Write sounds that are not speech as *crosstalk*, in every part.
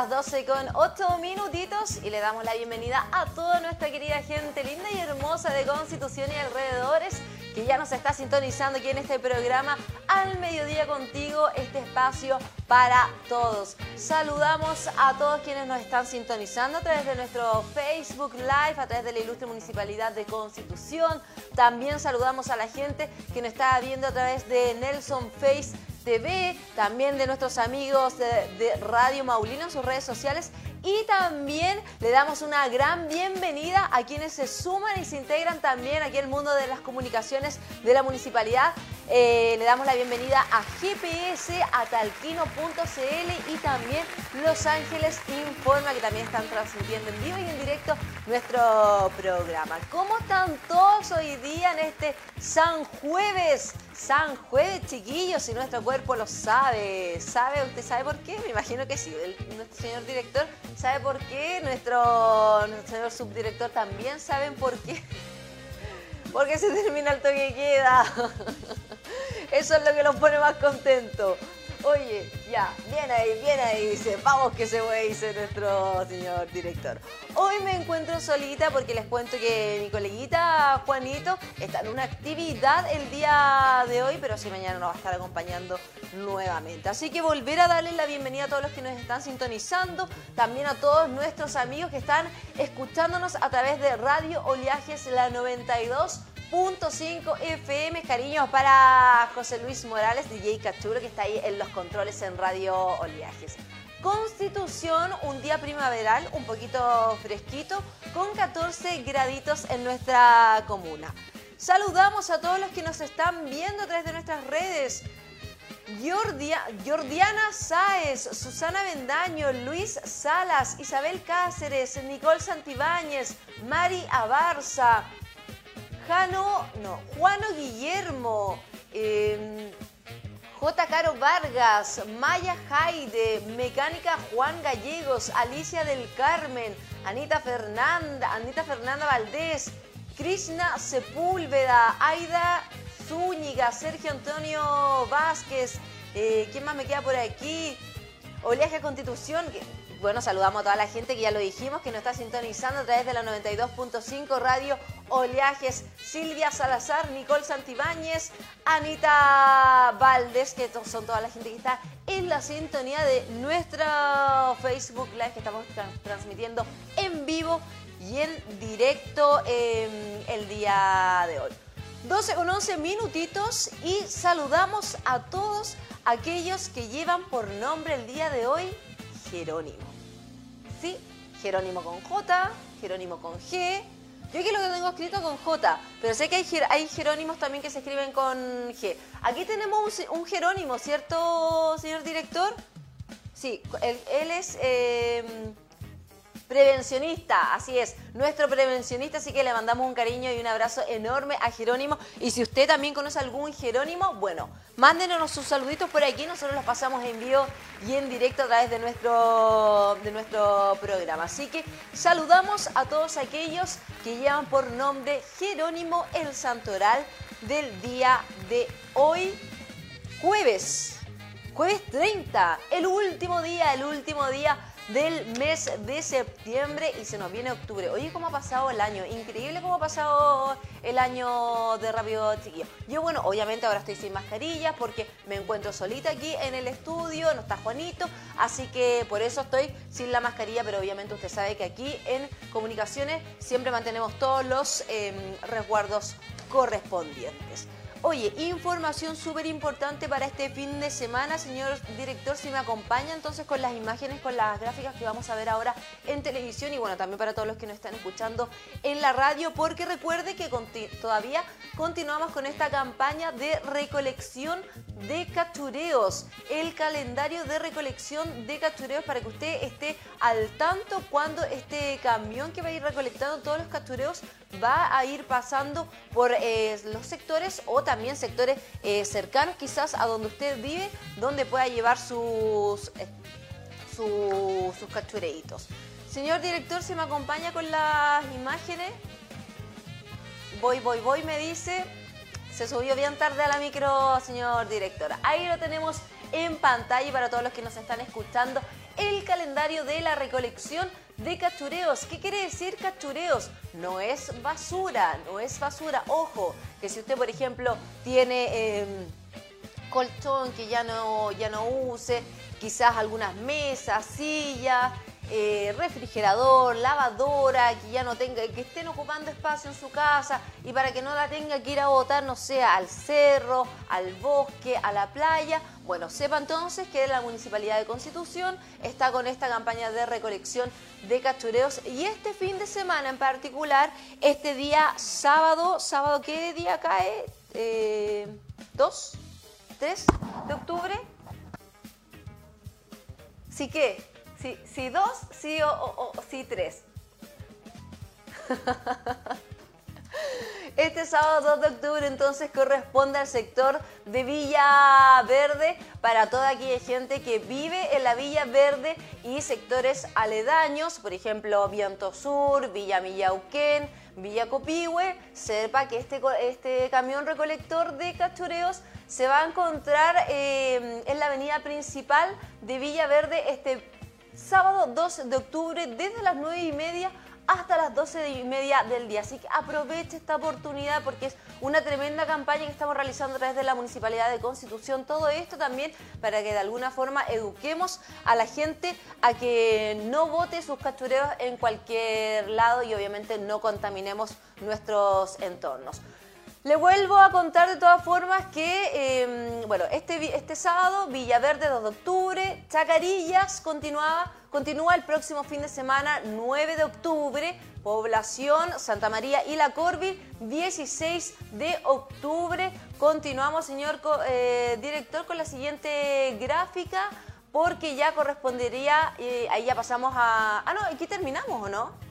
Las 12 con 8 minutitos y le damos la bienvenida a toda nuestra querida gente linda y hermosa de Constitución y alrededores que ya nos está sintonizando aquí en este programa Al Mediodía Contigo, este espacio para todos. Saludamos a todos quienes nos están sintonizando a través de nuestro Facebook Live, a través de la Ilustre Municipalidad de Constitución. También saludamos a la gente que nos está viendo a través de Nelson Face TV, también de nuestros amigos de, Radio Maulino en sus redes sociales y también le damos una gran bienvenida a quienes se suman y se integran también aquí al mundo de las comunicaciones de la municipalidad. Eh, le damos la bienvenida a GPS, a talquino.cl y también Los Ángeles Informa, que también están transmitiendo en vivo y en directo nuestro programa. ¿Cómo están todos hoy día en este San Jueves? San Jueves, chiquillos, y nuestro cuerpo lo sabe. ¿Sabe? ¿Usted sabe por qué? Me imagino que sí. nuestro señor director sabe por qué. Nuestro, nuestro señor subdirector también saben por qué. *laughs* Porque se termina el toque queda. *laughs* Eso es lo que los pone más contentos. Oye, ya, bien ahí, bien ahí, dice, vamos que se puede, dice nuestro señor director. Hoy me encuentro solita porque les cuento que mi coleguita Juanito está en una actividad el día de hoy, pero sí mañana nos va a estar acompañando nuevamente. Así que volver a darles la bienvenida a todos los que nos están sintonizando, también a todos nuestros amigos que están escuchándonos a través de Radio Oleajes la 92 5 FM. Cariños para José Luis Morales, DJ Cachuro, que está ahí en los controles en Radio Oleajes. Constitución, un día primaveral, un poquito fresquito, con 14 graditos en nuestra comuna. Saludamos a todos los que nos están viendo a través de nuestras redes. Jordia, Jordiana Sáez, Susana Bendaño, Luis Salas, Isabel Cáceres, Nicole Santibáñez, Mari Abarza, Jano, no, Juano Guillermo, em, J. Caro Vargas, Maya Jaide, Mecánica Juan Gallegos, Alicia del Carmen, Anita Fernanda, Anita Fernanda Valdés, Krishna Sepúlveda, Aida Zúñiga, Sergio Antonio Vázquez, eh, ¿quién más me queda por aquí? Oleaje Constitución, bueno, saludamos a toda la gente que ya lo dijimos, que nos está sintonizando a través de la 92.5 Radio Oleajes, Silvia Salazar, Nicole Santibáñez, Anita Valdés, que son toda la gente que está en la sintonía de nuestro Facebook Live que estamos transmitiendo en vivo y en directo em, el día de hoy. 12 con 11 minutitos y saludamos a todos aquellos que llevan por nombre el día de hoy Jerónimo. ¿sí? Jerónimo con J, Jerónimo con G. Yo aquí lo que tengo escrito con J, pero sé que hay, Jerónimos también que se escriben con G. Aquí tenemos un, Jerónimo, ¿cierto, señor director? Sí, él, es... Eh, prevencionista, así es, nuestro prevencionista, así que le mandamos un cariño y un abrazo enorme a Jerónimo. Y si usted también conoce algún Jerónimo, bueno, mándenos sus saluditos por aquí, nosotros los pasamos en vivo y en directo a través de nuestro, de nuestro programa. Así que saludamos a todos aquellos que llevan por nombre Jerónimo el Santoral del día de hoy, jueves, jueves 30, el último día, el último día del mes de septiembre y se nos viene octubre. Oye, ¿cómo ha pasado el año? Increíble cómo ha pasado el año de Rápido Chiquillo. Yo, bueno, obviamente ahora estoy sin mascarilla porque me encuentro solita aquí en el estudio, no está Juanito, así que por eso estoy sin la mascarilla, pero obviamente usted sabe que aquí en comunicaciones siempre mantenemos todos los em, resguardos correspondientes. Oye, información súper importante para este fin de semana, señor director, si me acompaña entonces con las imágenes, con las gráficas que vamos a ver ahora en televisión y bueno, también para todos los que nos están escuchando en la radio, porque recuerde que todavía continuamos con esta campaña de recolección de cachureos, el calendario de recolección de cachureos para que usted esté al tanto cuando este camión que va a ir recolectando todos los cachureos va a ir pasando por eh, los sectores o también sectores eh, cercanos quizás a donde usted vive, donde pueda llevar sus, eh, sus cachureitos. Señor director, ¿se me acompaña con las imágenes? Voy, voy, voy, me dice. Se subió bien tarde a la micro, señor director. Ahí lo tenemos en pantalla para todos los que nos están escuchando el calendario de la recolección de cachureos. ¿Qué quiere decir cachureos? No es basura, no es basura. Ojo, que si usted, por ejemplo, tiene em, colchón que ya no, ya no use, quizás algunas mesas, sillas, eh, refrigerador, lavadora, que ya no tenga, que estén ocupando espacio en su casa y para que no la tenga que ir a botar, no sé, al cerro, al bosque, a la playa. Bueno, sepa entonces que la Municipalidad de Constitución está con esta campaña de recolección de cachureos y este fin de semana en particular, este día sábado, sábado, ¿qué día cae? Eh, ¿Dos? ¿Tres de octubre? ¿Sí qué? Si, dos, sí o, sí tres. *laughs* Este sábado 2 de octubre entonces corresponde al sector de Villa Verde para toda aquella gente que vive en la Villa Verde y sectores aledaños, por ejemplo Viento Sur, Villa Millauquén, Villa Copihue, sepa que este, este camión recolector de cachureos se va a encontrar eh, en la avenida principal de Villa Verde este sábado 2 de octubre desde las 9 y media hasta las 12 y media del día. Así que aproveche esta oportunidad porque es una tremenda campaña que estamos realizando a través de la Municipalidad de Constitución. Todo esto también para que de alguna forma eduquemos a la gente a que no vote sus cachureos en cualquier lado y obviamente no contaminemos nuestros entornos. Le vuelvo a contar de todas formas que, em, bueno, este, este sábado, Villaverde 2 de octubre, Chacarillas continúa, continúa el próximo fin de semana, 9 de octubre, Población, Santa María y La Corvi, 16 de octubre. Continuamos, señor eh, director, con la siguiente gráfica, porque ya correspondería, eh, ahí ya pasamos a... Ah, no, aquí terminamos, ¿o no?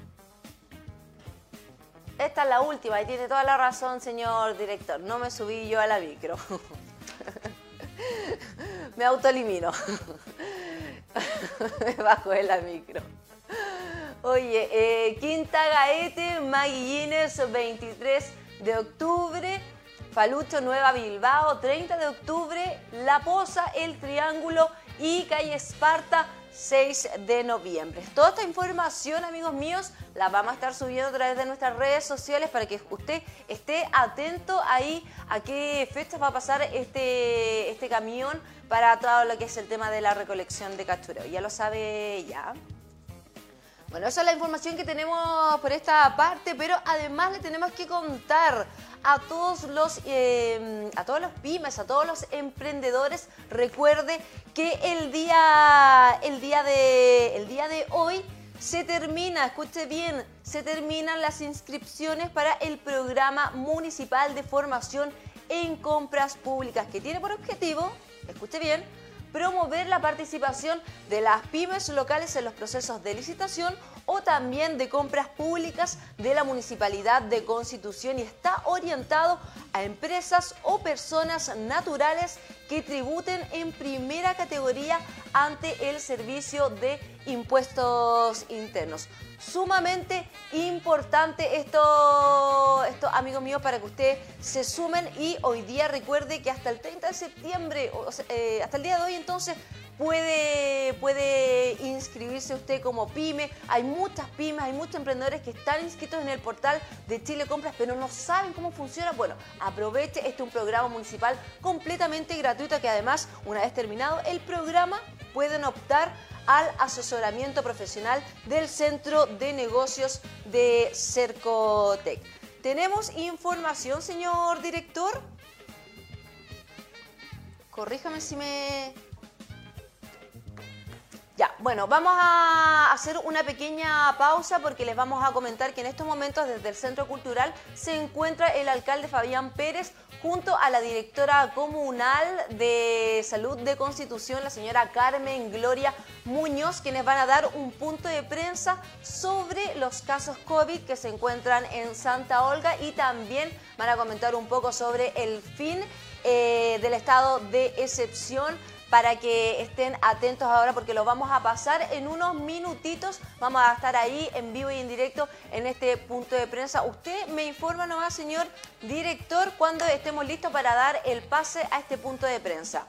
Esta es la última y tiene toda la razón, señor director. No me subí yo a la micro. *laughs* me autoelimino. *laughs* me bajo de la micro. Oye, eh, Quinta Gaete, Maguillines, 23 de octubre. Falucho Nueva Bilbao, 30 de octubre. La Poza, El Triángulo y Calle Esparta, 6 de noviembre. Toda esta información, amigos míos, la vamos a estar subiendo a través de nuestras redes sociales para que usted esté atento ahí a qué fechas va a pasar este, este camión para todo lo que es el tema de la recolección de captura. Ya lo sabe ya. Bueno, esa es la información que tenemos por esta parte, pero además le tenemos que contar a todos los em, a todos los pymes, a todos los emprendedores. Recuerde que el día el día de el día de hoy se termina, escuche bien, se terminan las inscripciones para el programa municipal de formación en compras públicas que tiene por objetivo, escuche bien, promover la participación de las pymes locales en los procesos de licitación o también de compras públicas de la Municipalidad de Constitución y está orientado a empresas o personas naturales que tributen en primera categoría ante el servicio de impuestos internos. Sumamente importante esto, esto, amigos míos, para que ustedes se sumen y hoy día recuerde que hasta el 30 de septiembre, eh, hasta el día de hoy entonces, puede, puede inscribirse usted como pyme. Hay muchas pymes, hay muchos emprendedores que están inscritos en el portal de Chile Compras, pero no saben cómo funciona. Bueno, aproveche, este es un programa municipal completamente gratuito que además, una vez terminado el programa, pueden optar al asesoramiento profesional del Centro de Negocios de Cercotec. ¿Tenemos información, señor director? corríjame si me... Ya, bueno, vamos a hacer una pequeña pausa porque les vamos a comentar que en estos momentos desde el Centro Cultural se encuentra el alcalde Fabián Pérez junto a la directora comunal de salud de Constitución, la señora Carmen Gloria Muñoz, quienes van a dar un punto de prensa sobre los casos COVID que se encuentran en Santa Olga y también van a comentar un poco sobre el fin eh, del estado de excepción para que estén atentos ahora porque lo vamos a pasar en unos minutitos. Vamos a estar ahí en vivo y en directo en este punto de prensa. Usted me informa nomás, señor director, cuando estemos listos para dar el pase a este punto de prensa.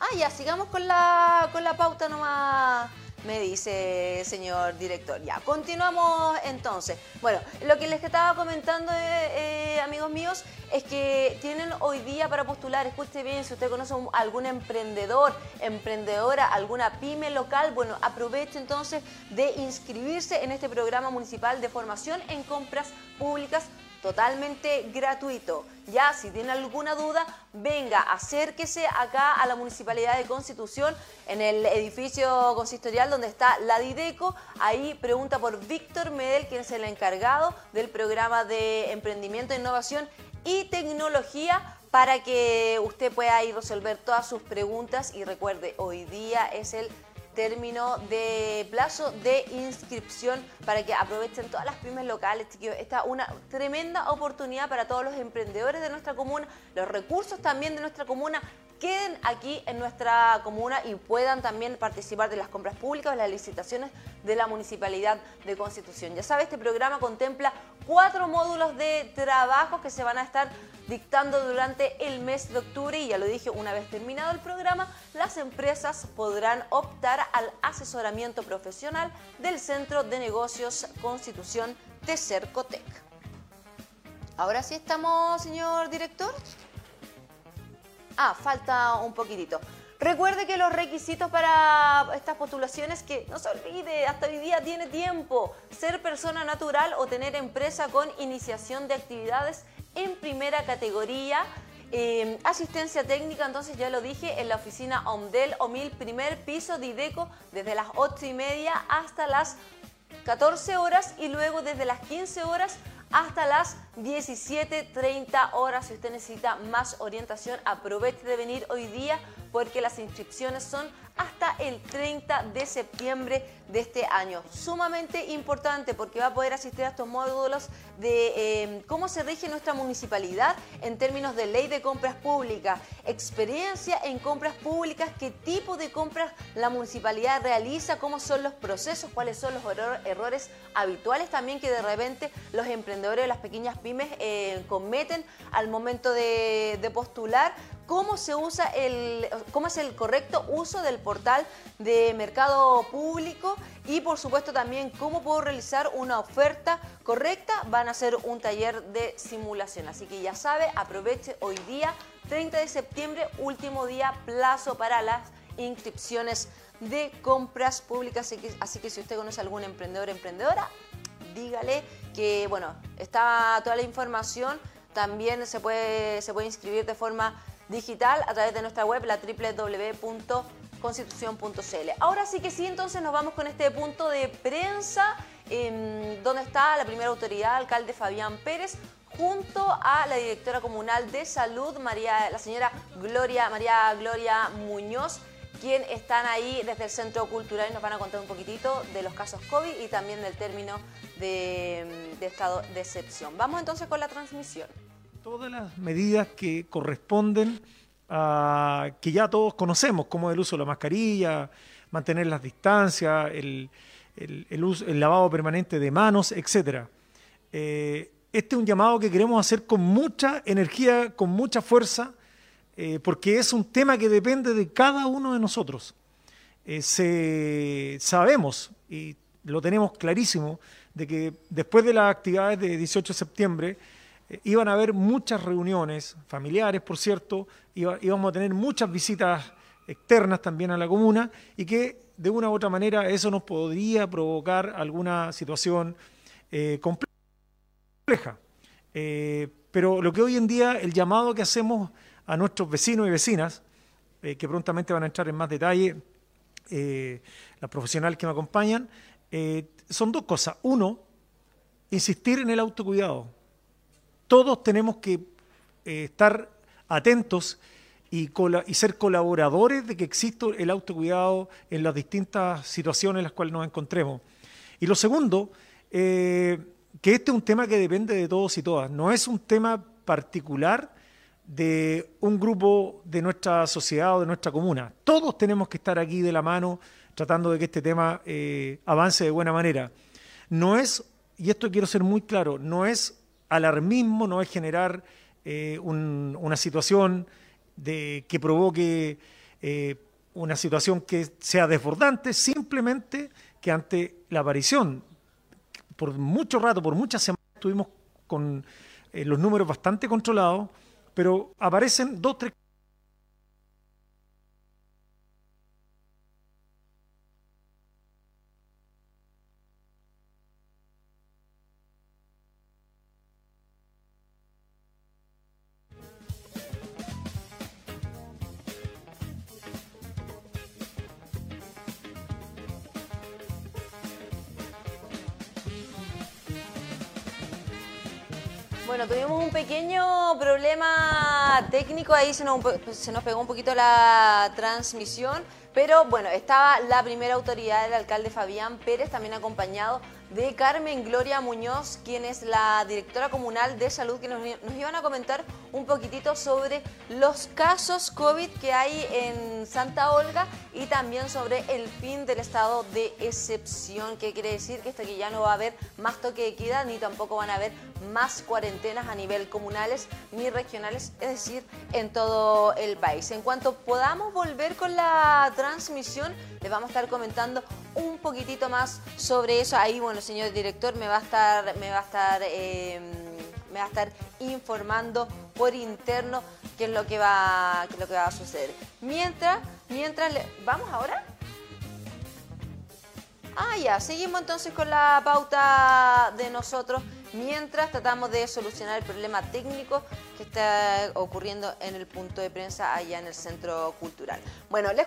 Ah, ya, sigamos con la, con la pauta nomás me dice señor director. Ya, continuamos entonces. Bueno, lo que les estaba comentando, eh, eh, amigos míos, es que tienen hoy día para postular, escuche bien, si usted conoce algún emprendedor, emprendedora, alguna pyme local, bueno, aproveche entonces de inscribirse en este programa municipal de formación en compras públicas totalmente gratuito. Ya, si tiene alguna duda, venga, acérquese acá a la Municipalidad de Constitución, en el edificio consistorial donde está la Dideco. Ahí pregunta por Víctor Medel, quien es el encargado del programa de emprendimiento, innovación y tecnología para que usted pueda ir resolver todas sus preguntas y recuerde, hoy día es el término de plazo de inscripción para que aprovechen todas las pymes locales, Esta es una tremenda oportunidad para todos los emprendedores de nuestra comuna, los recursos también de nuestra comuna queden aquí en nuestra comuna y puedan también participar de las compras públicas, de las licitaciones de la Municipalidad de Constitución. Ya sabe, este programa contempla cuatro módulos de trabajo que se van a estar dictando durante el mes de octubre y ya lo dije, una vez terminado el programa, las empresas podrán optar al asesoramiento profesional del Centro de Negocios Constitución de Cercotec. Ahora sí estamos, señor director. Ah, falta un poquitito. Recuerde que los requisitos para estas postulaciones, que no se olvide, hasta hoy día tiene tiempo, ser persona natural o tener empresa con iniciación de actividades en primera categoría, em, asistencia técnica, entonces ya lo dije, en la oficina OMDEL, OMIL, primer piso de IDECO, desde las 8 y media hasta las 14 horas y luego desde las 15 horas hasta las 17.30 horas. Si usted necesita más orientación, aproveche de venir hoy día porque las inscripciones son hasta el 30 de septiembre de este año. Sumamente importante porque va a poder asistir a estos módulos de em, cómo se rige nuestra municipalidad en términos de ley de compras públicas, experiencia en compras públicas, qué tipo de compras la municipalidad realiza, cómo son los procesos, cuáles son los errores habituales también que de repente los emprendedores de las pequeñas pymes eh, cometen al momento de, de postular cómo se usa el, cómo es el correcto uso del portal de mercado público y por supuesto también cómo puedo realizar una oferta correcta. Van a hacer un taller de simulación, así que ya sabe, aproveche hoy día, 30 de septiembre, último día, plazo para las inscripciones de compras públicas, así que, así que si usted conoce a algún emprendedor o emprendedora, dígale que, bueno, está toda la información, también se puede, se puede inscribir de forma digital a través de nuestra web, la www.constitución.cl. Ahora sí que sí, entonces nos vamos con este punto de prensa, em, donde está la primera autoridad, alcalde Fabián Pérez, junto a la directora comunal de salud, María, la señora Gloria, María Gloria Muñoz, quien están ahí desde el Centro Cultural y nos van a contar un poquitito de los casos COVID y también del término de, de estado de excepción. Vamos entonces con la transmisión todas las medidas que corresponden a que ya todos conocemos, como el uso de la mascarilla, mantener las distancias, el, lavado permanente de manos, etc. Eh, este es un llamado que queremos hacer con mucha energía, con mucha fuerza, eh, porque es un tema que depende de cada uno de nosotros. Eh, sabemos, y lo tenemos clarísimo, de que después de las actividades de 18 de septiembre, iban a haber muchas reuniones familiares, por cierto, íbamos a tener muchas visitas externas también a la comuna y que de una u otra manera eso nos podría provocar alguna situación eh, compleja. Eh, pero lo que hoy en día, el llamado que hacemos a nuestros vecinos y vecinas eh, que prontamente van a entrar en más detalle las profesionales que me acompañan, son dos cosas. Uno, insistir en el autocuidado. Todos tenemos que estar atentos y, ser colaboradores de que exista el autocuidado en las distintas situaciones en las cuales nos encontremos. Y lo segundo, que este es un tema que depende de todos y todas. No es un tema particular de un grupo de nuestra sociedad o de nuestra comuna. Todos tenemos que estar aquí de la mano tratando de que este tema eh, avance de buena manera. No es, y esto quiero ser muy claro, no es alarmismo, no es generar eh, una situación de, que provoque eh, una situación que sea desbordante, simplemente que ante la aparición, por mucho rato, por muchas semanas, estuvimos con los números bastante controlados, pero aparecen dos, tres pequeño problema técnico, ahí se nos, se nos pegó un poquito la transmisión, pero bueno, estaba la primera autoridad, el alcalde Fabián Pérez, también acompañado de Carmen Gloria Muñoz, quien es la directora comunal de salud, que nos, iban a comentar un poquitito sobre los casos COVID que hay en Santa Olga y también sobre el fin del estado de excepción, que quiere decir que esto que ya no va a haber más toque de queda ni tampoco van a haber más cuarentenas a nivel comunales ni regionales, es decir, en todo el país. En cuanto podamos volver con la transmisión, les vamos a estar comentando un poquitito más sobre eso. Ahí, bueno, señor director me va a estar, me va a estar, em, me va a estar informando por interno qué es lo que va, qué es lo que va a suceder. Mientras, mientras, ¿vamos ahora? Ah, ya, seguimos entonces con la pauta de nosotros mientras tratamos de solucionar el problema técnico que está ocurriendo en el punto de prensa allá en el Centro Cultural. Bueno, les,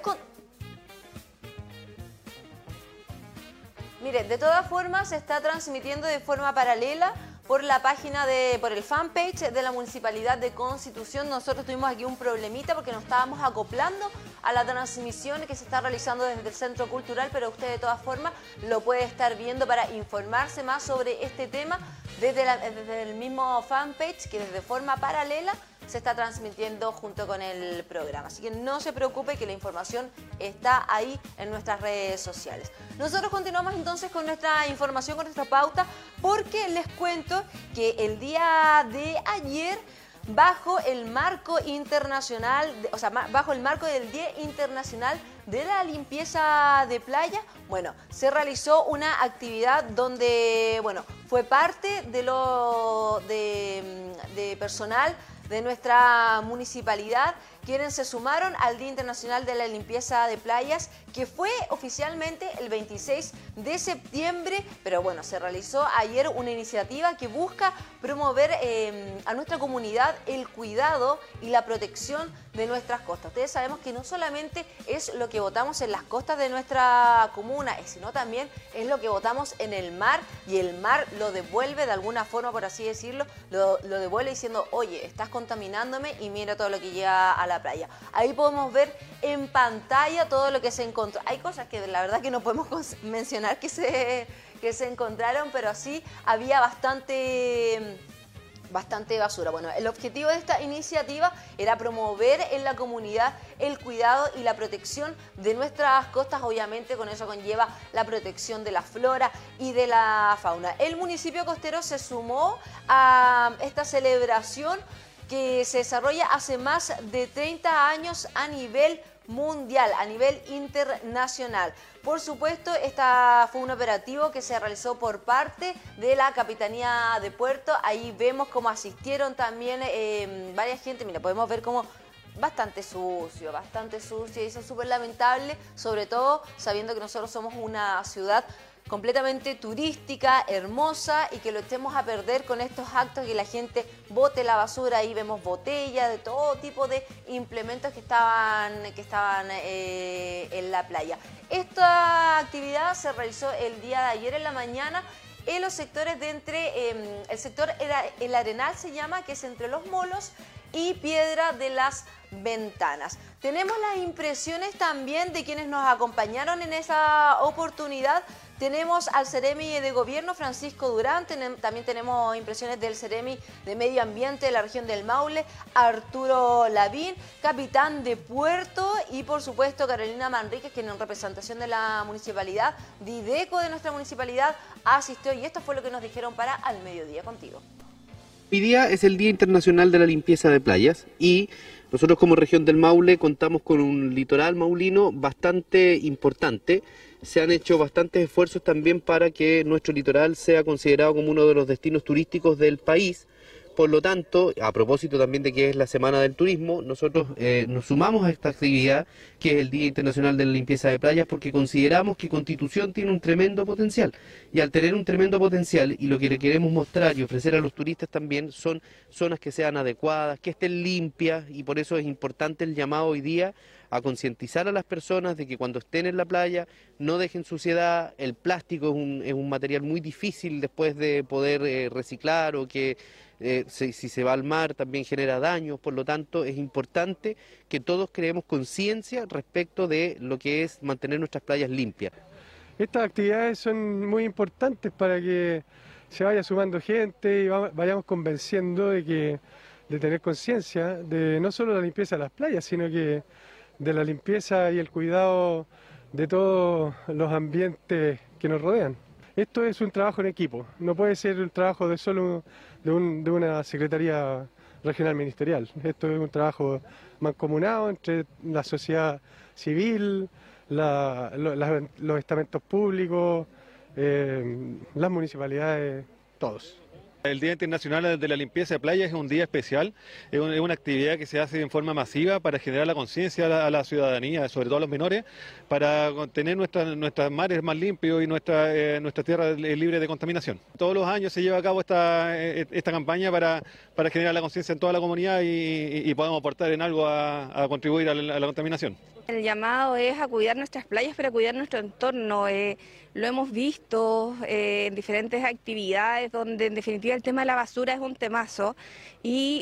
Mire, de todas formas se está transmitiendo de forma paralela por la página de, por el fanpage de la Municipalidad de Constitución. Nosotros tuvimos aquí un problemita porque nos estábamos acoplando a la transmisión que se está realizando desde el Centro Cultural, pero usted de todas formas lo puede estar viendo para informarse más sobre este tema desde, el mismo fanpage que desde forma paralela se está transmitiendo junto con el programa. Así que no se preocupe que la información está ahí en nuestras redes sociales. Nosotros continuamos entonces con nuestra información, con nuestra pauta, porque les cuento que el día de ayer bajo el marco internacional, o sea, bajo el marco del Día Internacional de la Limpieza de Playa, bueno, se realizó una actividad donde, bueno, fue parte de lo de, de personal de nuestra municipalidad quienes se sumaron al Día Internacional de la Limpieza de Playas, que fue oficialmente el 26 de septiembre, pero bueno, se realizó ayer una iniciativa que busca promover eh, a nuestra comunidad el cuidado y la protección de nuestras costas. Ustedes sabemos que no solamente es lo que votamos en las costas de nuestra comuna, sino también es lo que votamos en el mar y el mar lo devuelve de alguna forma, por así decirlo, lo, lo devuelve diciendo, oye, estás contaminándome y mira todo lo que llega a la playa. Ahí podemos ver en pantalla todo lo que se encontró. Hay cosas que la verdad que no podemos *laughs* mencionar que se, que se encontraron, pero sí había bastante bastante basura. Bueno, el objetivo de esta iniciativa era promover en la comunidad el cuidado y la protección de nuestras costas, obviamente con eso conlleva la protección de la flora y de la fauna. El municipio costero se sumó a esta celebración que se desarrolla hace más de 30 años a nivel mundial, a nivel internacional. Por supuesto, esta fue un operativo que se realizó por parte de la Capitanía de Puerto. Ahí vemos cómo asistieron también eh, varias gente. Mira, podemos ver cómo bastante sucio, bastante sucio y eso es súper lamentable, sobre todo sabiendo que nosotros somos una ciudad completamente turística, hermosa y que lo estemos a perder con estos actos que la gente bote la basura. Ahí vemos botellas de todo tipo de implementos que estaban, que estaban eh, en la playa. Esta actividad se realizó el día de ayer en la mañana en los sectores de entre, em, el sector El Arenal se llama, que es entre los molos y Piedra de las Ventanas. Tenemos las impresiones también de quienes nos acompañaron en esa oportunidad. Tenemos al Ceremi de Gobierno, Francisco Durán, también tenemos impresiones del Ceremi de Medio Ambiente de la región del Maule, Arturo Lavín, capitán de Puerto y por supuesto Carolina Manríquez, que en representación de la municipalidad, Dideco de nuestra municipalidad, asistió y esto fue lo que nos dijeron para Al Mediodía contigo. Hoy día es el Día Internacional de la Limpieza de Playas y nosotros como región del Maule contamos con un litoral maulino bastante importante. Se han hecho bastantes esfuerzos también para que nuestro litoral sea considerado como uno de los destinos turísticos del país por lo tanto, a propósito también de que es la Semana del Turismo, nosotros eh, nos sumamos a esta actividad, que es el Día Internacional de la Limpieza de Playas, porque consideramos que Constitución tiene un tremendo potencial. Y al tener un tremendo potencial, y lo que le queremos mostrar y ofrecer a los turistas también, son zonas que sean adecuadas, que estén limpias, y por eso es importante el llamado hoy día a concientizar a las personas de que cuando estén en la playa no dejen suciedad, el plástico es un, es un material muy difícil después de poder eh, reciclar o que eh, si, se va al mar también genera daños, por lo tanto es importante que todos creemos conciencia respecto de lo que es mantener nuestras playas limpias. Estas actividades son muy importantes para que se vaya sumando gente y vayamos convenciendo de que de tener conciencia de no solo la limpieza de las playas, sino que de la limpieza y el cuidado de todos los ambientes que nos rodean. Esto es un trabajo en equipo, no puede ser un trabajo de solo de, una Secretaría Regional Ministerial. Esto es un trabajo mancomunado entre la sociedad civil, los estamentos públicos, eh, las municipalidades, todos. El Día Internacional de la Limpieza de Playas es un día especial, es una actividad que se hace en forma masiva para generar la conciencia a, la ciudadanía, sobre todo a los menores, para tener nuestras nuestras mares más limpios y nuestra, eh, nuestra tierra libre de contaminación. Todos los años se lleva a cabo esta, eh, esta campaña para, para generar la conciencia en toda la comunidad y, podamos aportar en algo a, contribuir a la, contaminación. El llamado es a cuidar nuestras playas, pero a cuidar nuestro entorno. Eh, lo hemos visto eh, en diferentes actividades donde en definitiva el tema de la basura es un temazo,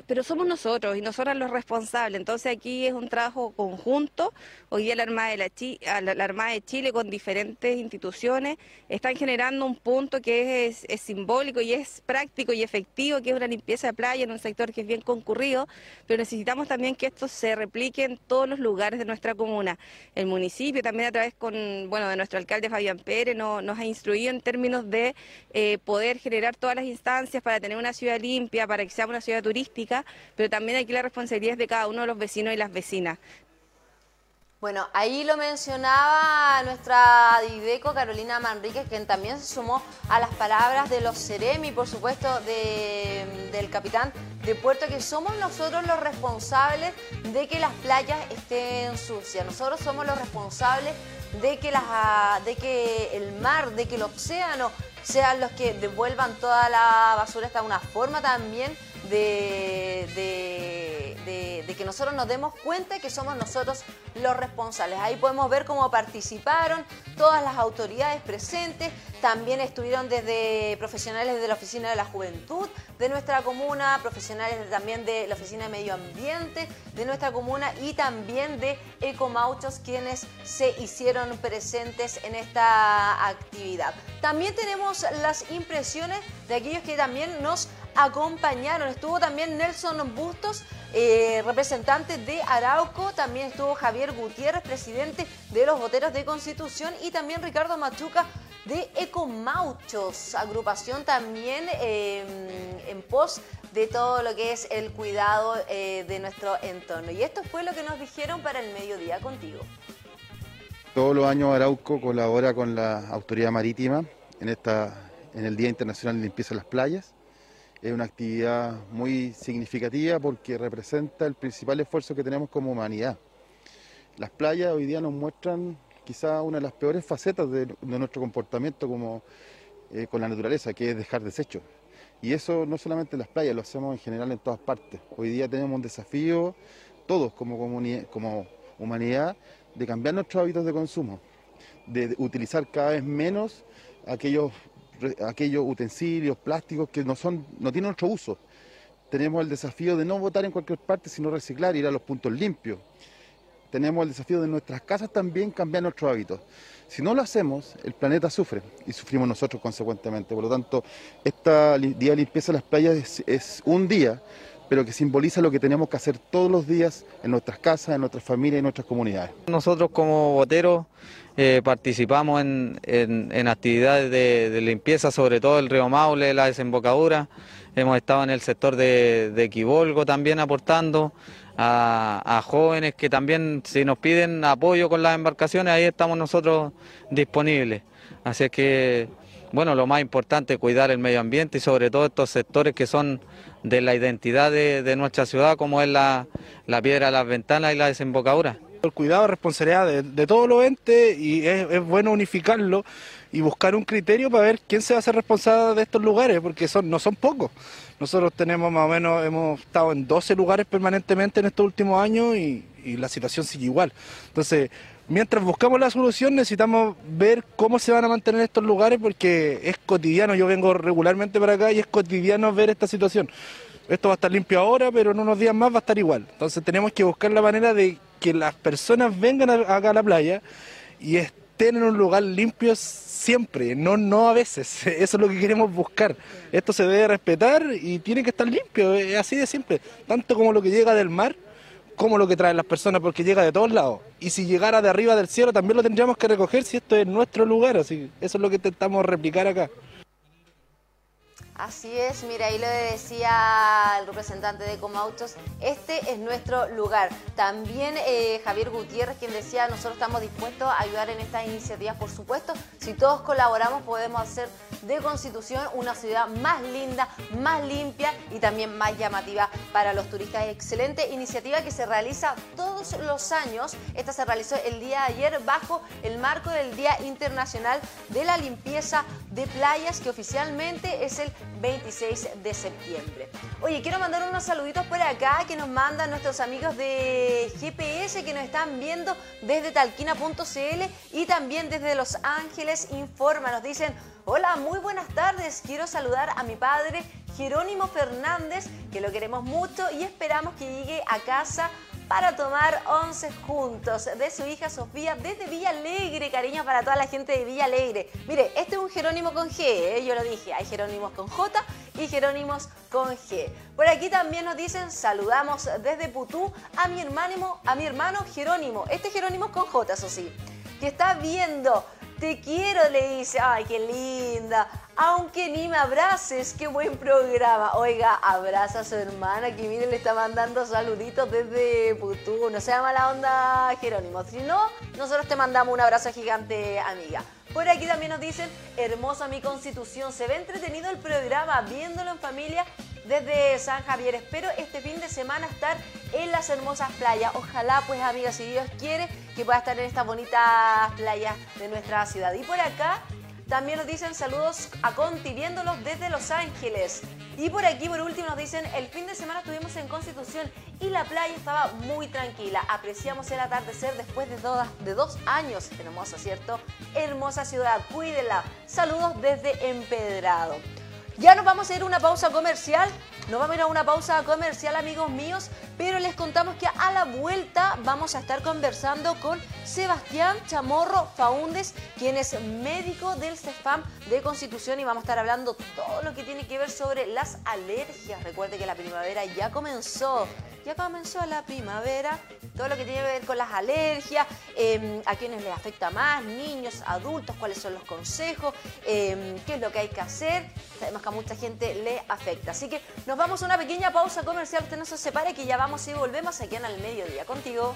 pero somos nosotros y nosotras los responsables. Entonces aquí es un trabajo conjunto. Hoy día la Armada de, Chile con diferentes instituciones están generando un punto que es, es, simbólico y es práctico y efectivo, que es una limpieza de playa en un sector que es bien concurrido, pero necesitamos también que esto se replique en todos los lugares de nuestra El municipio también a través con, bueno, de nuestro alcalde Fabián Pérez nos ha instruido en términos de eh, poder generar todas las instancias para tener una ciudad limpia, para que sea una ciudad turística, pero también aquí la responsabilidad es de cada uno de los vecinos y las vecinas. Bueno, ahí lo mencionaba nuestra Dideco Carolina Manríquez, quien también se sumó a las palabras de los Ceremi, por supuesto, del capitán de Puerto, que somos nosotros los responsables de que las playas estén sucias. Nosotros somos los responsables de que, las, de que el mar, de que el océano sean los que devuelvan toda la basura. Esta es una forma también de, de, que nosotros nos demos cuenta que somos nosotros los responsables. Ahí podemos ver cómo participaron todas las autoridades presentes, también estuvieron desde profesionales de la Oficina de la Juventud de nuestra comuna, profesionales también de la Oficina de Medio Ambiente de nuestra comuna y también de Ecomauchos quienes se hicieron presentes en esta actividad. También tenemos las impresiones de aquellos que también nos acompañaron. Estuvo también Nelson Bustos, eh, representante de Arauco, también estuvo Javier Gutiérrez, presidente de los Boteros de Constitución y también Ricardo Machuca de Ecomauchos, agrupación también em, en pos de todo lo que es el cuidado eh, de nuestro entorno. Y esto fue lo que nos dijeron para el mediodía contigo. Todos los años Arauco colabora con la Autoridad Marítima en, esta, en el Día Internacional de Limpieza de las Playas es una actividad muy significativa porque representa el principal esfuerzo que tenemos como humanidad. Las playas hoy día nos muestran quizá una de las peores facetas de, nuestro comportamiento como, eh, con la naturaleza, que es dejar desechos. Y eso no solamente en las playas, lo hacemos en general en todas partes. Hoy día tenemos un desafío, todos como, como humanidad, de cambiar nuestros hábitos de consumo, de utilizar cada vez menos aquellos, aquellos utensilios plásticos que no, son, no tienen otro uso. Tenemos el desafío de no botar en cualquier parte, sino reciclar, ir a los puntos limpios. Tenemos el desafío de nuestras casas también cambiar nuestros hábitos. Si no lo hacemos, el planeta sufre y sufrimos nosotros consecuentemente. Por lo tanto, este día de limpieza de las playas es, un día, pero que simboliza lo que tenemos que hacer todos los días en nuestras casas, en nuestras familias y en nuestras comunidades. Nosotros como boteros eh, participamos en, actividades de, limpieza, sobre todo el río Maule, la desembocadura. Hemos estado en el sector de, de Quibolgo también aportando a, jóvenes que también si nos piden apoyo con las embarcaciones, ahí estamos nosotros disponibles. Así que, bueno, lo más importante es cuidar el medio ambiente y sobre todo estos sectores que son de la identidad de, nuestra ciudad, como es la, piedra, las ventanas y la desembocadura. El cuidado es responsabilidad de, de todos los entes y es, bueno unificarlo y buscar un criterio para ver quién se va a hacer responsable de estos lugares, porque son, no son pocos. Nosotros tenemos más o menos, hemos estado en 12 lugares permanentemente en estos últimos años y, la situación sigue igual. Entonces, mientras buscamos la solución necesitamos ver cómo se van a mantener estos lugares porque es cotidiano, yo vengo regularmente para acá y es cotidiano ver esta situación. Esto va a estar limpio ahora, pero en unos días más va a estar igual. Entonces tenemos que buscar la manera de que las personas vengan acá a la playa y estén en un lugar limpio siempre, no, no a veces. *laughs* Eso es lo que queremos buscar. Esto se debe respetar y tiene que estar limpio, es así de simple. Tanto como lo que llega del mar, como lo que traen las personas, porque llega de todos lados. Y si llegara de arriba del cielo, también lo tendríamos que recoger si esto es nuestro lugar. Así eso es lo que intentamos replicar acá. Así es, mira, ahí lo decía el representante de Comautos, este es nuestro lugar. También eh, Javier Gutiérrez, quien decía, nosotros estamos dispuestos a ayudar en estas iniciativas, por supuesto, si todos colaboramos podemos hacer de Constitución una ciudad más linda, más limpia y también más llamativa para los turistas. Excelente iniciativa que se realiza todos los años. Esta se realizó el día de ayer bajo el marco del Día Internacional de la Limpieza de Playas, que oficialmente es el 26 de septiembre. Oye, quiero mandar unos saluditos por acá que nos mandan nuestros amigos de GPS que nos están viendo desde talquina.cl y también desde Los Ángeles Informa. Nos dicen, hola, muy buenas tardes. Quiero saludar a mi padre Jerónimo Fernández, que lo queremos mucho y esperamos que llegue a casa para tomar once juntos de su hija Sofía desde Villa Alegre. Cariño para toda la gente de Villa Alegre. Mire, este es un Jerónimo con G, ¿eh? yo lo dije. Hay Jerónimos con J y Jerónimos con G. Por aquí también nos dicen, saludamos desde Putú a mi hermano, a mi hermano Jerónimo. Este Jerónimo es con J, eso sí. Que está viendo te quiero, le dice. Ay, qué linda. Aunque ni me abraces, qué buen programa. Oiga, abraza a su hermana que miren, le está mandando saluditos desde Putú. No sea mala onda, Jerónimo. Si no, nosotros te mandamos un abrazo gigante, amiga. Por aquí también nos dicen, hermosa mi constitución. Se ve entretenido el programa, viéndolo en familia desde San Javier. Espero este fin de semana estar en las hermosas playas. Ojalá, pues, amigas, si Dios quiere, que pueda estar en estas bonitas playas de nuestra ciudad. Y por acá también nos dicen saludos a Conti, viéndolos desde Los Ángeles. Y por aquí, por último, nos dicen, el fin de semana estuvimos en Constitución y la playa estaba muy tranquila. Apreciamos el atardecer después de, de dos años. Hermosa, ¿cierto? Hermosa ciudad, cuídenla. Saludos desde Empedrado. Ya nos vamos a ir a una pausa comercial. Nos vamos a ir a una pausa comercial, amigos míos, pero les contamos que a la vuelta vamos a estar conversando con Sebastián Chamorro Faúndes, quien es médico del CEFAM de Constitución y vamos a estar hablando todo lo que tiene que ver sobre las alergias. Recuerde que la primavera ya comenzó ya comenzó la primavera, todo lo que tiene que ver con las alergias, em, a quienes les afecta más, niños, adultos, cuáles son los consejos, em, qué es lo que hay que hacer. Sabemos que a mucha gente le afecta. Así que nos vamos a una pequeña pausa comercial, usted no se separe que ya vamos y volvemos aquí en el mediodía contigo.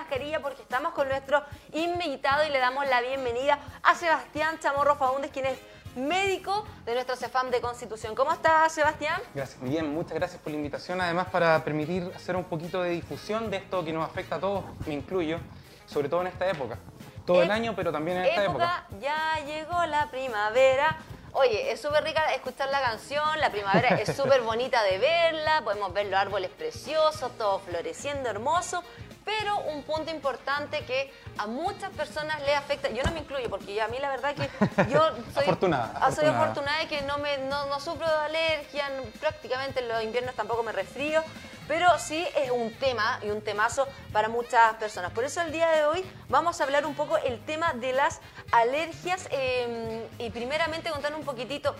Mascarilla porque estamos con nuestro invitado y le damos la bienvenida a Sebastián Chamorro Faúndez, quien es médico de nuestro CEFAM de Constitución. ¿Cómo estás, Sebastián? Gracias, bien, muchas gracias por la invitación. Además, para permitir hacer un poquito de difusión de esto que nos afecta a todos, me incluyo, sobre todo en esta época. Todo el año, pero también en esta época. Ya llegó la primavera. Oye, es súper rica escuchar la canción, la primavera es *laughs* súper bonita de verla, podemos ver los árboles preciosos, todo floreciendo hermoso, pero un punto importante que a muchas personas le afecta, yo no me incluyo porque a mí la verdad que *laughs* yo soy afortunada, ah, soy afortunada de que no, me, no, no sufro de alergia, prácticamente en los inviernos tampoco me resfrío, pero sí es un tema y un temazo para muchas personas. Por eso el día de hoy vamos a hablar un poco el tema de las alergias em, y primeramente contar un poquitito,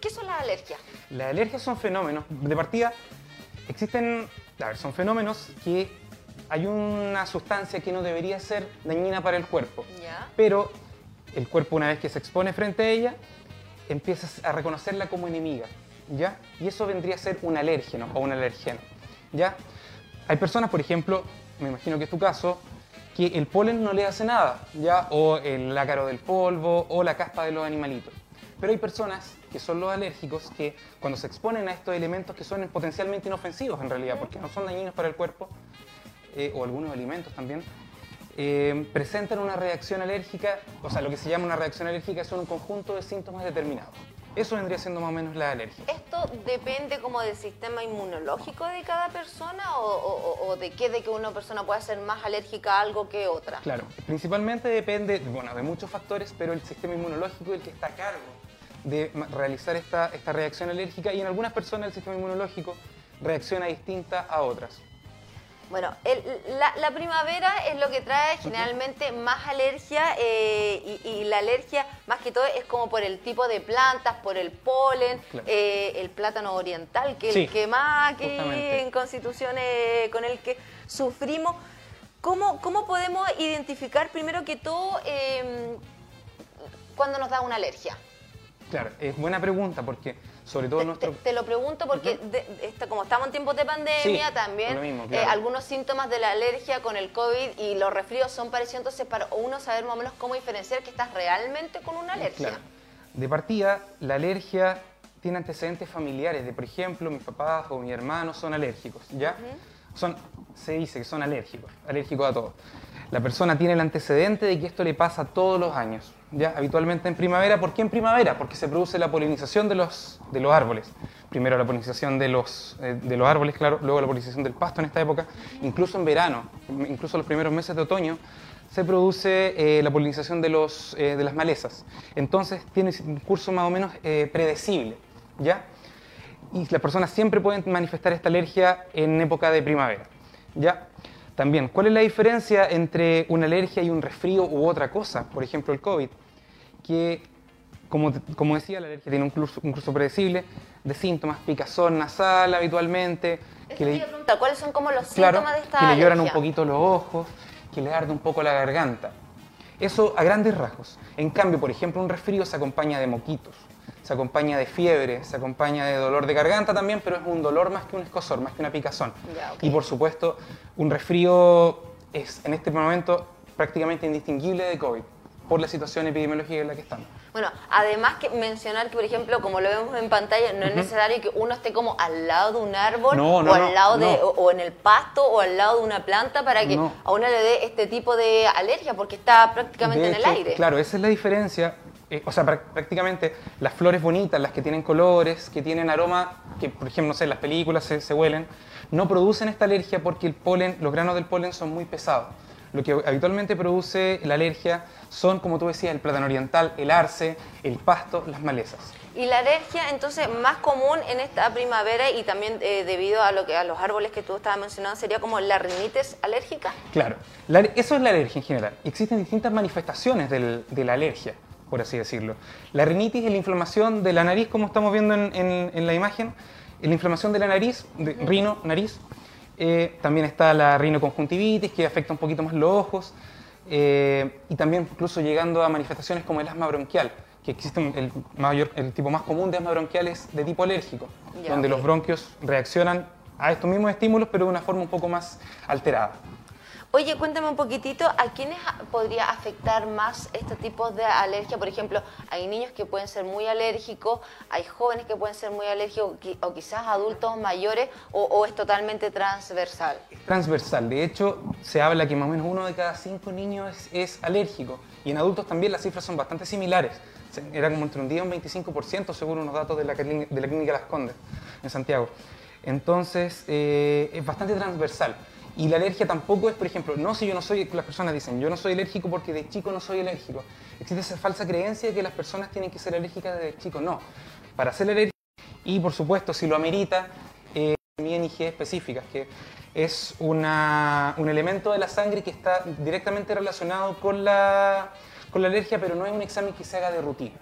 ¿qué son las alergias? Las alergias son fenómenos, de partida existen, a ver, son fenómenos que hay una sustancia que no debería ser dañina para el cuerpo, pero el cuerpo una vez que se expone frente a ella, empieza a reconocerla como enemiga, ¿ya? Y eso vendría a ser un alérgeno o un alergeno. ¿ya? Hay personas, por ejemplo, me imagino que es tu caso, que el polen no le hace nada, ¿ya? O el ácaro del polvo o la caspa de los animalitos. Pero hay personas que son los alérgicos que cuando se exponen a estos elementos que son potencialmente inofensivos en realidad, porque no son dañinos para el cuerpo, eh, o algunos alimentos también, eh, presentan una reacción alérgica, o sea, lo que se llama una reacción alérgica es un conjunto de síntomas determinados. Eso vendría siendo más o menos la alergia. ¿Esto depende como del sistema inmunológico de cada persona o, de qué? De que una persona pueda ser más alérgica a algo que otra. Claro, principalmente depende bueno, de muchos factores, pero el sistema inmunológico es el que está a cargo de realizar esta, esta reacción alérgica y en algunas personas el sistema inmunológico reacciona distinta a otras. Bueno, la, primavera es lo que trae generalmente más alergia eh, y, la alergia más que todo es como por el tipo de plantas, por el polen, eh, el plátano oriental, que es el que más aquí en Constitución con el que sufrimos. ¿Cómo, ¿Cómo podemos identificar primero que todo em, cuando nos da una alergia? Claro, es buena pregunta porque sobre todo te, nuestro... Te, lo pregunto porque como estamos en tiempos de pandemia también, eh, algunos síntomas de la alergia con el COVID y los resfríos son parecidos, entonces para uno saber más o menos cómo diferenciar que estás realmente con una alergia. De partida, la alergia tiene antecedentes familiares, de por ejemplo, mis papás o mis hermanos son alérgicos, ¿ya? son, se dice que son alérgicos, alérgicos a todo. La persona tiene el antecedente de que esto le pasa todos los años, ya habitualmente en primavera. ¿Por qué en primavera? Porque se produce la polinización de los, de los árboles. Primero la polinización de los, eh, de los árboles, claro, luego la polinización del pasto en esta época. Incluso en verano, incluso los primeros meses de otoño, se produce eh, la polinización de, los, eh, de las malezas. Entonces tiene un curso más o menos predecible, ¿ya? Y las personas siempre pueden manifestar esta alergia en época de primavera, ¿ya? También, ¿cuál es la diferencia entre una alergia y un resfrío u otra cosa? Por ejemplo, el COVID, que, como, como decía, la alergia tiene un curso, un curso predecible de síntomas, picazón nasal habitualmente. Que le, ¿Cuáles son como los síntomas de esta Que le lloran un poquito los ojos, que le arde un poco la garganta. Eso a grandes rasgos. En cambio, por ejemplo, un resfrío se acompaña de moquitos, se acompaña de fiebre, se acompaña de dolor de garganta también, pero es un dolor más que un escosor, más que una picazón. Y por supuesto, un resfrío es en este momento prácticamente indistinguible de COVID por la situación epidemiológica en la que estamos. Bueno, además que mencionar que, por ejemplo, como lo vemos en pantalla, no es necesario que uno esté como al lado de un árbol o al lado de o, en el pasto o al lado de una planta para que a uno le dé este tipo de alergia porque está prácticamente en el aire. Claro, esa es la diferencia eh, o sea, prácticamente las flores bonitas, las que tienen colores, que tienen aroma, que por ejemplo, no sé, las películas se, huelen, no producen esta alergia porque el polen, los granos del polen son muy pesados. Lo que habitualmente produce la alergia son, como tú decías, el plátano oriental, el arce, el pasto, las malezas. Y la alergia, entonces, más común en esta primavera y también eh, debido a lo que a los árboles que tú estabas mencionando, sería como la rinitis alérgica. Claro, eso es la alergia en general. Existen distintas manifestaciones de la alergia por así decirlo. La rinitis es la inflamación de la nariz, como estamos viendo en, la imagen, la inflamación de la nariz, de rino, nariz. Eh, también está la rinoconjuntivitis, que afecta un poquito más los ojos, eh, y también incluso llegando a manifestaciones como el asma bronquial, que existe el, mayor, el tipo más común de asma bronquial es de tipo alérgico, donde los bronquios reaccionan a estos mismos estímulos, pero de una forma un poco más alterada. Oye, cuéntame un poquitito, ¿a quiénes podría afectar más este tipo de alergia? Por ejemplo, hay niños que pueden ser muy alérgicos, hay jóvenes que pueden ser muy alérgicos, o quizás adultos mayores, o, es totalmente transversal. transversal. De hecho, se habla que más o menos uno de cada cinco niños es, es alérgico. Y en adultos también las cifras son bastante similares. Era como entre un 10 y un 25% según unos datos de la, de la Clínica Las Condes, en Santiago. Entonces, eh, es bastante transversal. Y la alergia tampoco es, por ejemplo, no si yo no soy, las personas dicen, yo no soy alérgico porque de chico no soy alérgico. Existe esa falsa creencia de que las personas tienen que ser alérgicas desde chico. No. Para ser alérgico, y por supuesto, si lo amerita, eh, también IG específicas, que es una- un elemento de la sangre que está directamente relacionado con la, con la alergia, pero no es un examen que se haga de rutina.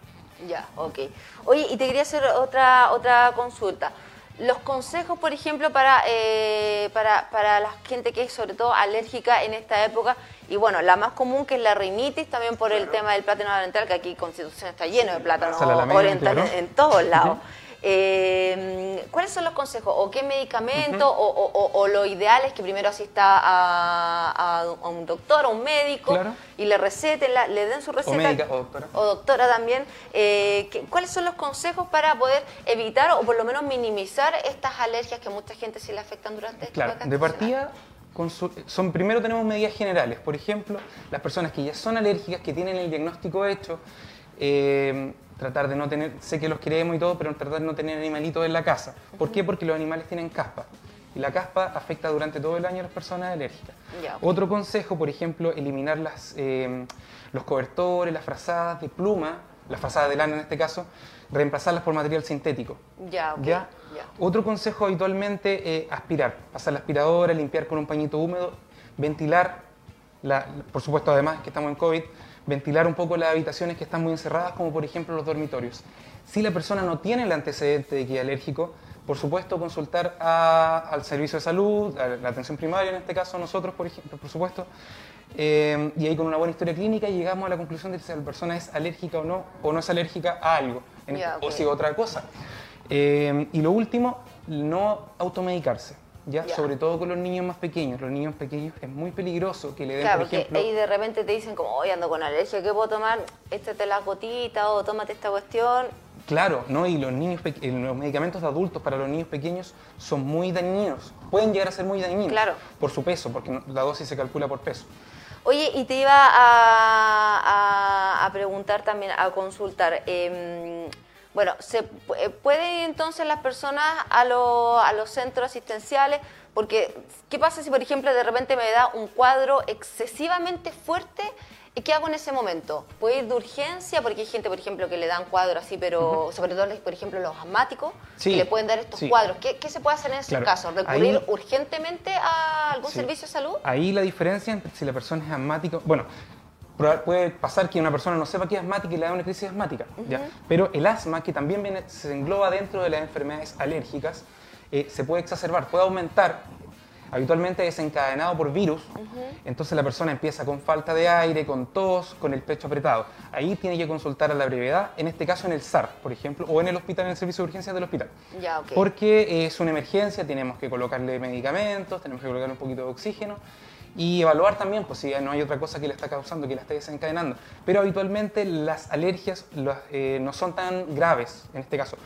Ya, ok. Oye, y te quería hacer otra, otra consulta. Los consejos, por ejemplo, para, eh, para, para la gente que es sobre todo alérgica en esta época, y bueno, la más común que es la rinitis, también por el tema del plátano oriental, que aquí Constitución está lleno de plátano oriental claro. en todos lados. *laughs* Eh, ¿Cuáles son los consejos? ¿O qué medicamento? o, o- o- o lo ideal es que primero asista a, a- a un doctor o un médico Claro. y le receten, la- le den su receta? médica o doctora. o doctora también, eh, ¿qué- ¿cuáles son los consejos para poder evitar o por lo menos minimizar estas alergias que a mucha gente sí le afectan durante esta Claro, de partida, son, primero tenemos medidas generales. Por ejemplo, las personas que ya son alérgicas, que tienen el diagnóstico hecho, eh, tratar de no tener, sé que los queremos y todo, pero tratar de no tener animalitos en la casa. ¿Por qué? Porque los animales tienen caspa. Y la caspa afecta durante todo el año a las personas alérgicas. Otro consejo, por ejemplo, eliminar las, eh, los cobertores, las frazadas de pluma, las frazadas de lana en este caso, reemplazarlas por material sintético. Ya. Otro consejo habitualmente eh, aspirar, pasar la aspiradora, limpiar con un pañito húmedo, ventilar, la- por supuesto además que estamos en COVID, ventilar un poco las habitaciones que están muy encerradas, como por ejemplo los dormitorios. Si la persona no tiene el antecedente de que es alérgico, por supuesto consultar a- al servicio de salud, a la atención primaria en este caso, nosotros por, ejemplo, por supuesto, eh, y ahí con una buena historia clínica llegamos a la conclusión de si la persona es alérgica o no, o no es alérgica a algo, este- o si otra cosa. Eh, y lo último, no automedicarse, ¿ya? Ya. Sobre todo con los niños más pequeños. Los niños pequeños es muy peligroso que le den, Claro, por porque ejemplo... ahí de repente te dicen como, oye, ando con alergia, ¿qué puedo tomar? Échate las gotitas o tómate esta cuestión. Claro, ¿no? Y los, niños los medicamentos de adultos para los niños pequeños son muy dañinos. Pueden llegar a ser muy dañinos. Claro. Por su peso, porque la dosis se calcula por peso. Oye, y te iba a, a- a preguntar también, a consultar. em, bueno, ¿se eh, pueden ir entonces las personas a, lo- a los centros asistenciales? Porque, ¿qué pasa si, por ejemplo, de repente me da un cuadro excesivamente fuerte? ¿Y qué hago en ese momento? ¿Puedo ir de urgencia? Porque hay gente, por ejemplo, que le dan cuadros así, pero sobre todo, por ejemplo, los asmáticos, Sí, que le pueden dar estos sí. cuadros. ¿Qué, qué se puede hacer en Claro, casos? ¿Recurrir ahí- urgentemente a algún Sí. servicio de salud? Ahí la diferencia entre si la persona es asmática, bueno, puede pasar que una persona no sepa que es asmática y le da una crisis asmática, ¿ya? pero el asma, que también viene, se engloba dentro de las enfermedades alérgicas, eh, se puede exacerbar, puede aumentar, habitualmente desencadenado por virus, entonces la persona empieza con falta de aire, con tos, con el pecho apretado. Ahí tiene que consultar a la brevedad, en este caso en el SAR, por ejemplo, o en el hospital, en el servicio de urgencias del hospital. Ya, ok. Porque es una emergencia, tenemos que colocarle medicamentos, tenemos que colocarle un poquito de oxígeno y evaluar también pues, si no hay otra cosa que le está causando, que la está desencadenando. Pero habitualmente las alergias eh, no son tan graves en este caso.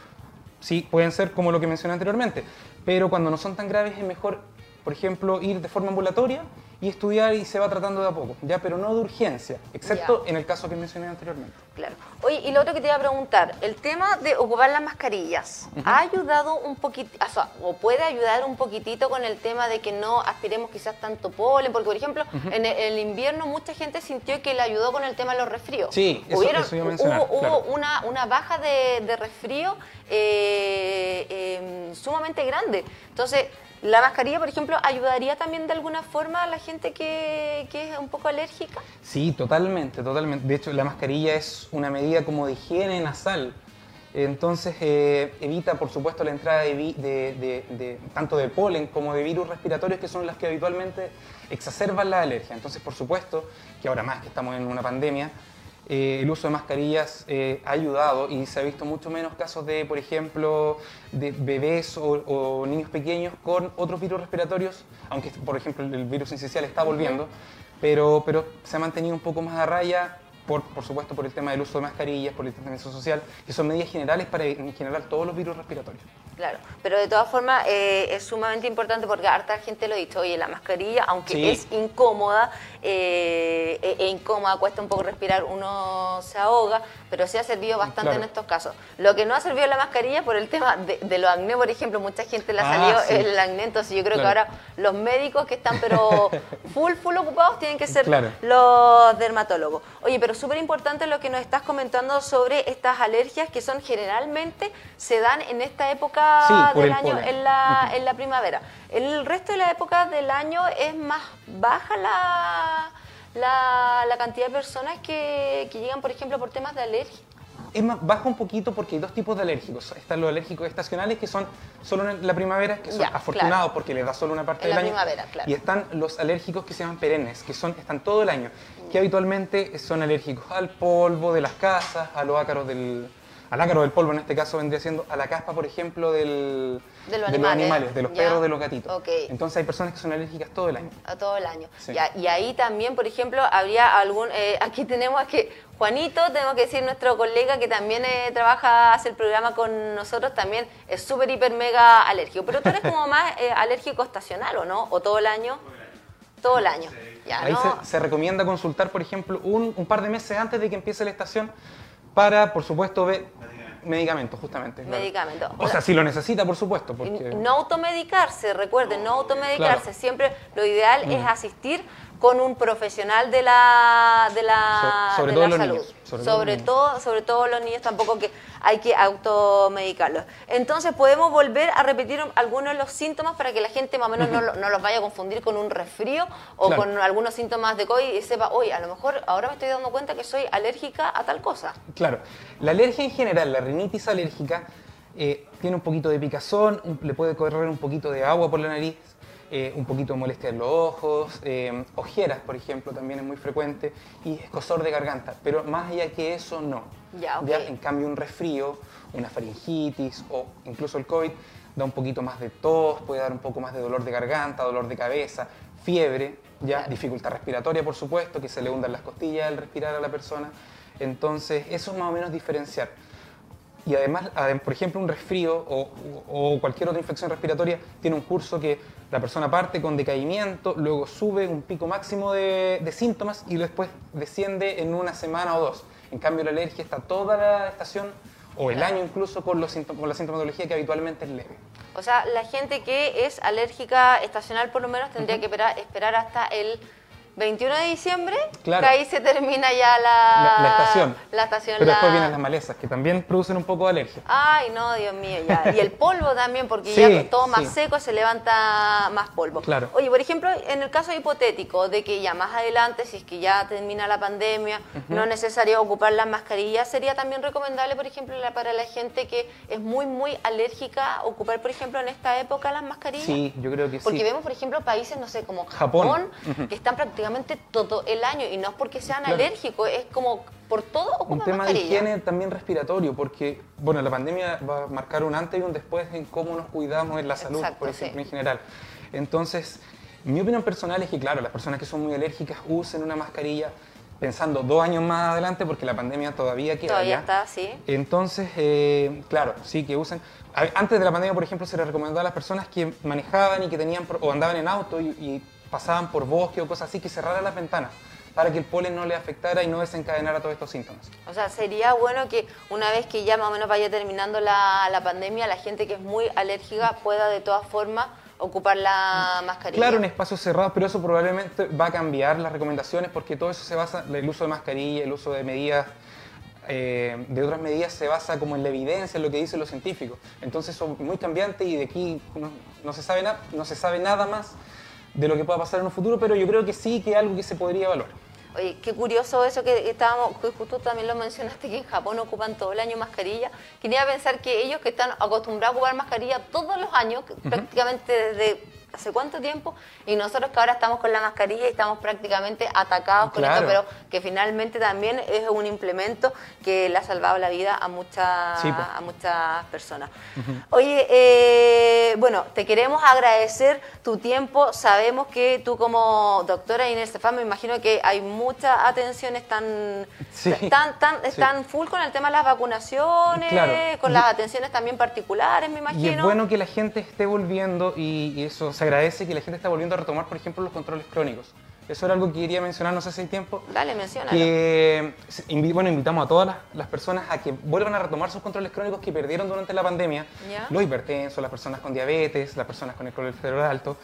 Sí, pueden ser como lo que mencioné anteriormente, pero cuando no son tan graves es mejor, por ejemplo, ir de forma ambulatoria y estudiar y se va tratando de a poco, ya, pero no de urgencia, excepto Ya. en el caso que mencioné anteriormente. Claro. Oye, y lo otro que te iba a preguntar, el tema de ocupar las mascarillas, ¿ha ayudado un poquito, o, sea, o puede ayudar un poquitito con el tema de que no aspiremos quizás tanto polen? Porque, por ejemplo, en el, invierno mucha gente sintió que le ayudó con el tema de los resfríos. Sí, eso- Hubieron- eso iba a mencionar, Hubo, hubo una, una baja de, de resfrío eh, eh, sumamente grande. Entonces, la mascarilla, por ejemplo, ayudaría también de alguna forma a la gente que, que es un poco alérgica. Sí, totalmente, totalmente. De hecho, la mascarilla es una medida como de higiene nasal. Entonces, eh, evita, por supuesto, la entrada de, de- de- de- tanto de polen como de virus respiratorios, que son las que habitualmente exacerban la alergia. Entonces, por supuesto, que ahora más que estamos en una pandemia, eh, el uso de mascarillas eh, ha ayudado y se ha visto mucho menos casos de, por ejemplo, de bebés o, o niños pequeños con otros virus respiratorios, aunque por ejemplo el virus esencial está volviendo, pero, pero se ha mantenido un poco más a raya por, por supuesto por el tema del uso de mascarillas, por el distanciamiento social, que son medidas generales para en general todos los virus respiratorios. Claro, pero de todas formas eh, es sumamente importante porque harta gente lo ha dicho, oye, la mascarilla, aunque Sí. es incómoda, eh, e, e incómoda, cuesta un poco respirar, uno se ahoga, pero sí ha servido bastante Claro. en estos casos. Lo que no ha servido la mascarilla por el tema de, de los acné, por ejemplo, mucha gente le ha Ah, salido sí. el acné, entonces yo creo Claro. que ahora los médicos que están pero *laughs* full, full ocupados tienen que ser Claro. los dermatólogos. Oye, pero súper importante lo que nos estás comentando sobre estas alergias que son generalmente se dan en esta época Sí, del el año, en la, en la primavera. El resto de la época del año es más baja la, la, la cantidad de personas que, que llegan, por ejemplo, por temas de alergia. Es más, baja un poquito porque hay dos tipos de alérgicos. Están los alérgicos estacionales que son solo en la primavera, que son Ya, afortunados claro. porque les da solo una parte En del la año. primavera, claro. Y están los alérgicos que se llaman perennes, que son, están todo el año, que habitualmente son alérgicos al polvo de las casas, a los ácaros del, al ácaro del polvo en este caso vendría siendo a la caspa, por ejemplo, del, De los de los animales, animales, de los ya. perros, de los gatitos. Ok. Entonces hay personas que son alérgicas todo el año. A todo el año. Sí. Ya, y ahí también, por ejemplo, habría algún... eh, aquí tenemos a que Juanito, tenemos que decir nuestro colega que también eh, trabaja, hace el programa con nosotros, también es súper, hiper, mega alérgico. Pero tú eres como *laughs* más eh, alérgico estacional, ¿o no? ¿O todo el año? Todo el año. Ya, Ahí ¿no? se, se recomienda consultar, por ejemplo, un, un par de meses antes de que empiece la estación para, por supuesto, ver medicamentos, justamente. claro. Medicamentos. O sea, si lo necesita, por supuesto, porque... No automedicarse, recuerden, no automedicarse. Claro. Siempre lo ideal Mm. es asistir con un profesional de la, de la, So- sobre de todo la los salud. niños, sobre Sobre, todo sobre todo los niños tampoco que hay que automedicarlos. Entonces podemos volver a repetir algunos de los síntomas para que la gente más o menos no, lo- no los vaya a confundir con un resfrío o Claro. con algunos síntomas de COVID y sepa, oye, a lo mejor ahora me estoy dando cuenta que soy alérgica a tal cosa. Claro, la alergia en general, la rinitis alérgica, eh, tiene un poquito de picazón, le puede correr un poquito de agua por la nariz, eh, un poquito de molestia en los ojos, eh, ojeras, por ejemplo, también es muy frecuente, y escosor de garganta. Pero más allá que eso, no. Ya, en cambio, un resfrío, una faringitis o incluso el COVID da un poquito más de tos, puede dar un poco más de dolor de garganta, dolor de cabeza, fiebre, ya Claro. dificultad respiratoria, por supuesto, que se le hundan las costillas al respirar a la persona. Entonces, eso es más o menos diferenciar. Y además, adem- por ejemplo, un resfrío o, o cualquier otra infección respiratoria tiene un curso que la persona parte con decaimiento, luego sube un pico máximo de, de síntomas y después desciende en una semana o dos. En cambio, la alergia está toda la estación o el año incluso con, los con la sintomatología que habitualmente es leve. O sea, la gente que es alérgica estacional por lo menos tendría que esperar, esperar hasta el 21 de diciembre, Claro. que ahí se termina ya la, La, la estación. La estación, Pero después vienen las malezas, que también producen un poco de alergia. Ay, no, Dios mío, ya. Y el polvo también, porque Sí, ya todo más sí. seco se levanta más polvo. Claro. Oye, por ejemplo, en el caso hipotético de que ya más adelante, si es que ya termina la pandemia, no es necesario ocupar las mascarillas, sería también recomendable, por ejemplo, la- para la gente que es muy, muy alérgica, ocupar, por ejemplo, en esta época las mascarillas. Sí, yo creo que Porque sí. vemos, por ejemplo, países, no sé, como Japón, Japón. Que están prácticamente todo el año, y no es porque sean Claro. alérgicos, es como por todo ocupan Un tema de mascarilla. higiene también respiratorio, porque bueno, la pandemia va a marcar un antes y un después en cómo nos cuidamos en la salud, Exacto, por ejemplo, sí. en general. Entonces, mi opinión personal es que, claro, las personas que son muy alérgicas usen una mascarilla pensando dos años más adelante, porque la pandemia todavía queda. Todavía ya. está, sí. Entonces, eh, claro, sí, que usen. Antes de la pandemia, por ejemplo, se les recomendaba a las personas que manejaban y que tenían o andaban en auto y, y pasaban por bosque o cosas así, que cerraran las ventanas para que el polen no le afectara y no desencadenara todos estos síntomas. O sea, sería bueno que una vez que ya más o menos vaya terminando la, la pandemia, la gente que es muy alérgica pueda de todas formas ocupar la mascarilla. Claro, en espacios cerrados, pero eso probablemente va a cambiar las recomendaciones porque todo eso se basa, el uso de mascarilla, el uso de medidas, eh, de otras medidas se basa como en la evidencia, en lo que dicen los científicos. Entonces son muy cambiantes y de aquí no, no se sabe nada, no se sabe nada más de lo que pueda pasar en un futuro, pero yo creo que sí que es algo que se podría evaluar. Oye, qué curioso eso que estábamos, que justo también lo mencionaste, que en Japón ocupan todo el año mascarilla. Quería pensar que ellos que están acostumbrados a ocupar mascarilla todos los años, prácticamente desde hace cuánto tiempo y nosotros que ahora estamos con la mascarilla y estamos prácticamente atacados con esto, pero que finalmente también es un implemento que le ha salvado la vida a, muchas pues. a muchas personas. Oye, eh, bueno, te queremos agradecer tu tiempo. Sabemos que tú como doctora Inés Estefan, me imagino que hay mucha atención, están, Sí. tan- Sí. están full con el tema de las vacunaciones, Claro. con las atenciones también particulares, me imagino. Y es bueno que la gente esté volviendo y, y eso se agradece que la gente está volviendo a retomar, por ejemplo, los controles crónicos. Eso era algo que quería mencionar, no sé si hay tiempo. Dale, menciona. Que, invi- bueno, invitamos a todas las, las personas a que vuelvan a retomar sus controles crónicos que perdieron durante la pandemia. Ya. Los hipertensos, las personas con diabetes, las personas con el colesterol alto,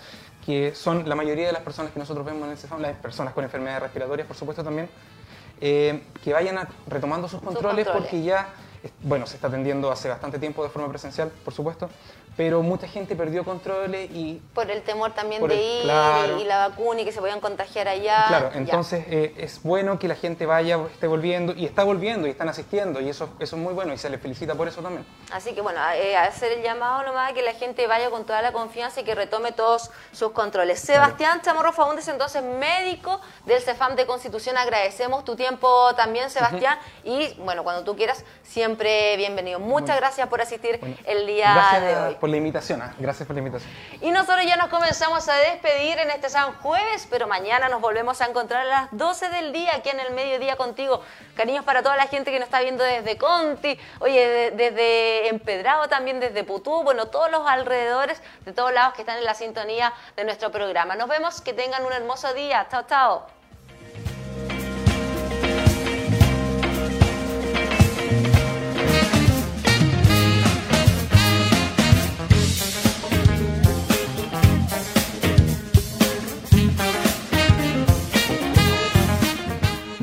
que son la mayoría de las personas que nosotros vemos en el CEFAM, las personas con enfermedades respiratorias, por supuesto, también, eh, que vayan a- retomando sus controles, controles. porque ya, bueno, se está atendiendo hace bastante tiempo de forma presencial, por supuesto, pero mucha gente perdió controles y Por el temor también de el- ir claro. y la vacuna y que se a contagiar allá. Claro, entonces eh, es bueno que la gente vaya, esté volviendo y está volviendo y están asistiendo y eso, eso es muy bueno y se les felicita por eso también. Así que bueno, eh, hacer el llamado nomás a que la gente vaya con toda la confianza y que retome todos sus controles. Sebastián Chamorro Faúndez, entonces médico del CEFAM de Constitución, agradecemos tu tiempo también, Sebastián, y bueno, cuando tú quieras, siempre bienvenido. Muchas gracias por asistir el día Gracias de hoy. por la invitación, ah, gracias por la invitación. Y nosotros ya nos comenzamos a despedir en este San Jueves, pero mañana nos volvemos a encontrar a las 12 del día aquí en el mediodía contigo. Cariños para toda la gente que nos está viendo desde Conti, oye, de- desde Empedrado también, desde Putú, bueno, todos los alrededores, de todos lados que están en la sintonía de nuestro programa. Nos vemos, que tengan un hermoso día. Chao, chao.